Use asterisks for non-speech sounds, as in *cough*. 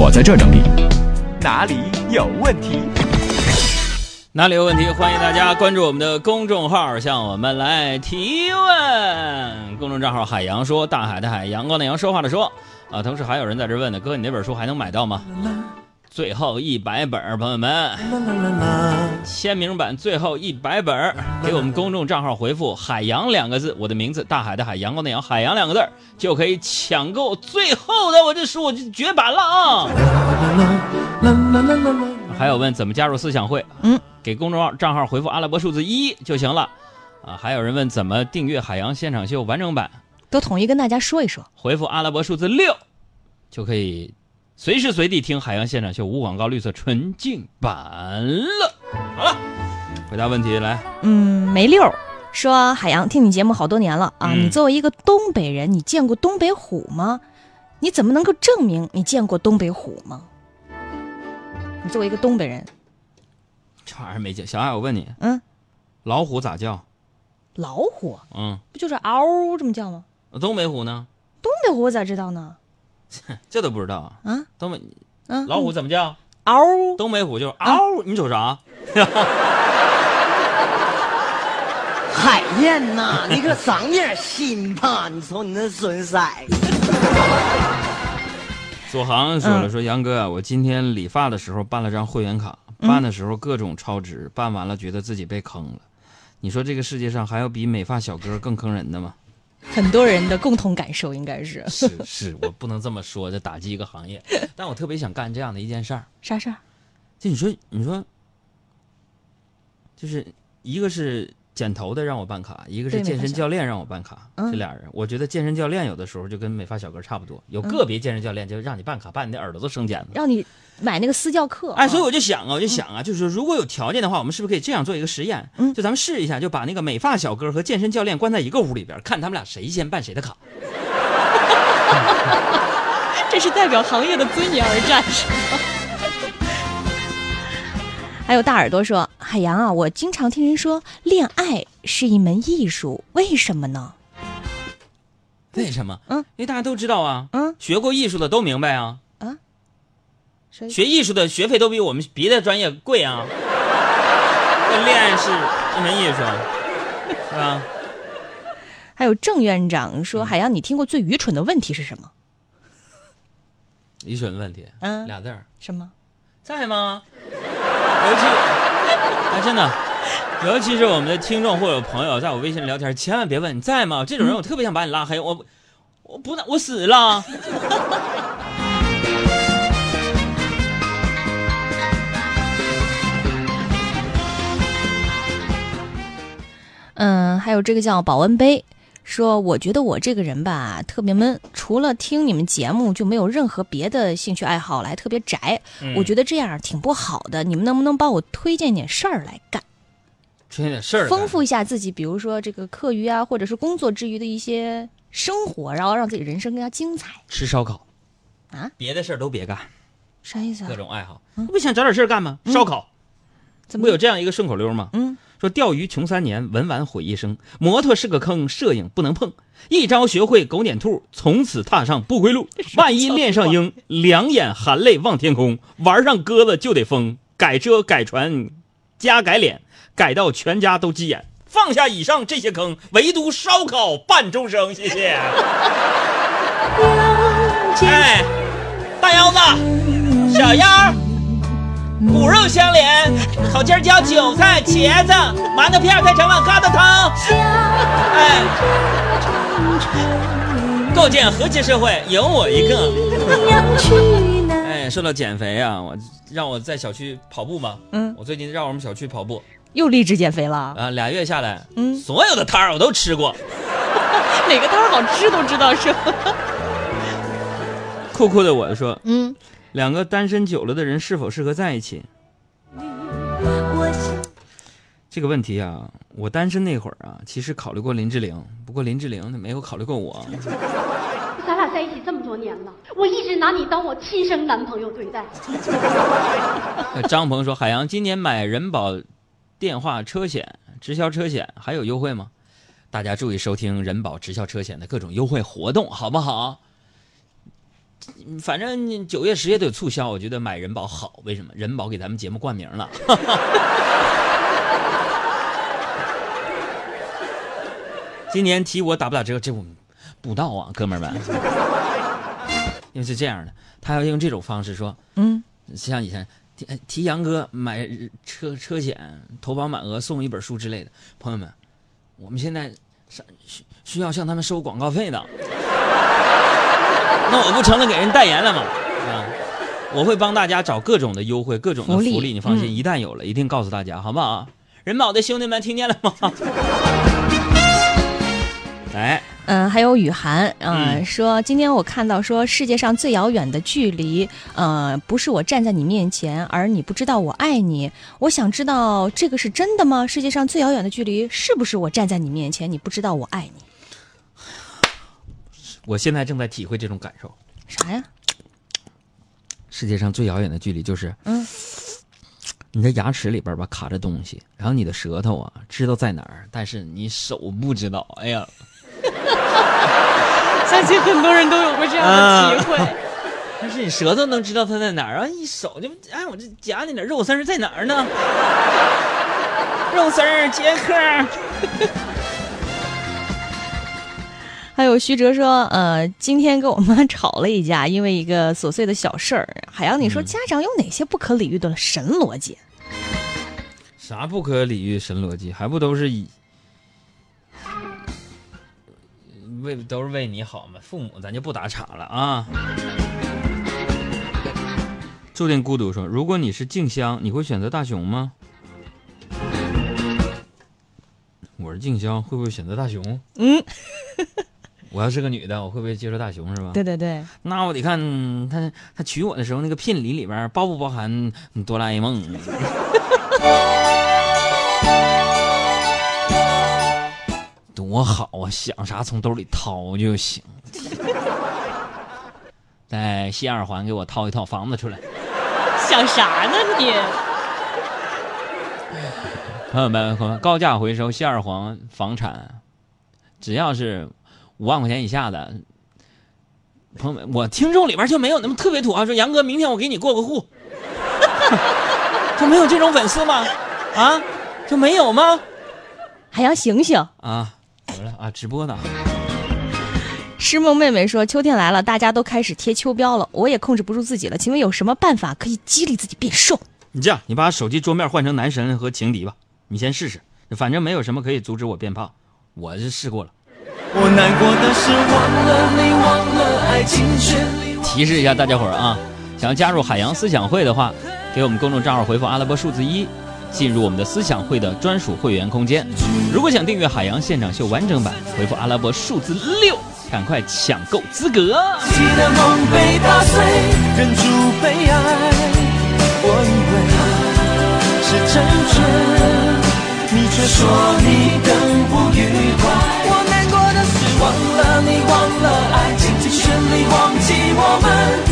我在这儿整理。哪里有问题？哪里有问题？欢迎大家关注我们的公众号，向我们来提问。公众账号海洋说，大海的海，阳光的阳，说话的说。啊，同时还有人在这问呢，哥，你那本书还能买到吗？最后一百本，朋友们，签名版最后一百本，给我们公众账号回复“海洋”两个字，我的名字大海的海，阳光的阳，海洋两个字就可以抢购最后的我这书，我就绝版了啊！还有问怎么加入思想会？嗯，给公众号账号回复阿拉伯数字一就行了。啊，还有人问怎么订阅《海洋现场秀》完整版？都统一跟大家说一说。回复阿拉伯数字六，就可以随时随地听《海洋现场秀》无广告、绿色纯净版了。好了，回答问题来。嗯，梅六说海洋听你节目好多年了啊，嗯你作为一个东北人，你见过东北虎吗？你怎么能够证明你见过东北虎吗？你作为一个东北人，这玩意儿没见。小爱，我问你，嗯，老虎咋叫？老虎嗯，不就是嗷这么叫吗？东北虎呢？东北虎我咋知道呢？*laughs* 这都不知道啊？啊，东北嗯，老虎怎么叫？嗷，东北虎就是嗷，你瞅啥？*laughs* 海燕呐，你可长点心吧！你瞅你那损色，*laughs* 左航说了，嗯说杨哥啊，我今天理发的时候办了张会员卡，嗯办的时候各种超值，办完了觉得自己被坑了。你说这个世界上还有比美发小哥更坑人的吗？很多人的共同感受应该是 *laughs* 是是，我不能这么说，这打击一个行业。*laughs* 但我特别想干这样的一件事儿，啥事儿？就你说，你说，就是一个是剪头的让我办卡，一个是健身教练让我办卡，嗯这俩人，我觉得健身教练有的时候就跟美发小哥差不多，有个别健身教练就让你办卡，把你的耳朵都生茧子。让你买那个私教课。哎，所以啊我就想啊，我就想啊，就是如果有条件的话，我们是不是可以这样做一个实验？嗯就咱们试一下，就把那个美发小哥和健身教练关在一个屋里边，看他们俩谁先办谁的卡。*laughs* 这是代表行业的尊严而战，是吗？还有大耳朵说：“海洋啊，我经常听人说恋爱是一门艺术，为什么呢？为什么？嗯，因为大家都知道啊，嗯，学过艺术的都明白啊，啊学艺术的学费都比我们别的专业贵啊。那 *laughs* 恋爱是一门艺术，是吧？还有郑院长说：海洋，你听过最愚蠢的问题是什么？愚蠢的问题，嗯俩字儿，什么？在吗？尤其，*laughs* 哎，真的，尤其是我们的听众或者朋友在我微信聊天，千万别问你在吗？这种人我特别想把你拉黑，我我不，我死了。嗯，还有这个叫保温杯，说我觉得我这个人吧特别闷，除了听你们节目就没有任何别的兴趣爱好了，还特别宅。嗯我觉得这样挺不好的，你们能不能帮我推荐点事儿来干，出现点事儿，丰富一下自己？比如说这个课余啊，或者是工作之余的一些生活，然后让自己人生更加精彩。吃烧烤啊，别的事儿都别干，啥意思啊各？种爱好，不想找点事儿干吗？烧烤，怎么会有这样一个顺口溜吗？嗯，说钓鱼穷三年，文玩毁一生。摩托是个坑，摄影不能碰。一招学会狗撵兔，从此踏上不归路。万一恋上鹰，两眼含泪望天空。玩上鸽子就得疯，改车改船加改脸，改到全家都急眼。放下以上这些坑，唯独烧烤伴终生。谢谢。*laughs* 哎，大腰子，小腰儿。骨肉相连，烤尖椒、韭菜、茄子、馒头片儿配成了疙瘩汤。哎，构建和谐社会，有我一个。哎，说到减肥啊，我让我在小区跑步嘛。嗯，我最近让我们小区跑步又励志减肥了，啊，俩月下来，嗯所有的摊儿我都吃过。*laughs* 哪个摊儿好吃都知道是吧？酷酷的我说，嗯，两个单身久了的人是否适合在一起？这个问题啊，我单身那会儿啊，其实考虑过林志玲，不过林志玲她没有考虑过我。咱俩在一起这么多年了，我一直拿你当我亲生男朋友对待。张鹏说：“海洋今年买人保电话车险、直销车险还有优惠吗？大家注意收听人保直销车险的各种优惠活动，好不好？反正九月十月都有促销，我觉得买人保好。为什么？人保给咱们节目冠名了。今年提我打不打折，这我不知道啊，哥们儿们。因为是这样的，他要用这种方式说，嗯，像以前提提杨哥买车车险投保满额送一本书之类的，朋友们，我们现在是需需要向他们收广告费的，那我不成了给人代言了吗？啊，我会帮大家找各种的优惠，各种的福利福利，你放心，嗯一旦有了，一定告诉大家，好不好？人保的兄弟们，听见了吗？来，嗯，还有雨涵，呃，嗯说今天我看到说世界上最遥远的距离，呃，不是我站在你面前，而你不知道我爱你。我想知道这个是真的吗？世界上最遥远的距离是不是我站在你面前，你不知道我爱你？我现在正在体会这种感受。啥呀？世界上最遥远的距离就是，嗯，你的牙齿里边吧卡着东西，然后你的舌头啊知道在哪儿，但是你手不知道。哎呀，*laughs* 相信很多人都有过这样的体会。*laughs* 但是你舌头能知道它在哪儿，然后你手就哎，我这夹那点肉丝儿在哪儿呢？肉丝儿，杰克。还有徐哲说，呃，今天跟我妈吵了一架，因为一个琐碎的小事儿。海洋，你说嗯家长有哪些不可理喻的神逻辑？啥不可理喻神逻辑，还不都是以为都是为你好嘛？父母咱就不打岔了啊。注定孤独说，如果你是静香，你会选择大熊吗？我是静香，会不会选择大熊？嗯，*laughs* 我要是个女的，我会不会接受大熊是吧？对对对，那我得看嗯他他娶我的时候那个聘礼里边包不包含哆啦 A 梦。*laughs* 多好啊！想啥从兜里掏就行。*laughs* 在西二环给我掏一套房子出来。想啥呢你？朋友们，朋友们高价回收西二环房产，只要是五万块钱以下的，朋友们，我听众里边就没有那么特别土啊，说杨哥，明天我给你过个户，*laughs* 就没有这种粉丝吗？啊，就没有吗？海洋醒醒！啊，怎么了啊？直播呢？诗梦妹妹说：“秋天来了，大家都开始贴秋膘了，我也控制不住自己了。请问有什么办法可以激励自己变瘦？你这样，你把手机桌面换成男神和情敌吧，你先试试，反正没有什么可以阻止我变胖，我是试过了。我难过的是忘了你，忘了爱情，全力提示一下大家伙儿啊，想要加入海洋思想会的话，给我们公众账号回复阿拉伯数字一，进入我们的思想会的专属会员空间。如果想订阅海洋现场秀完整版，回复阿拉伯数字六，赶快抢购资格。记得梦被打碎，忍住悲哀。我以为是成全，你却说你更不愉忘记我们。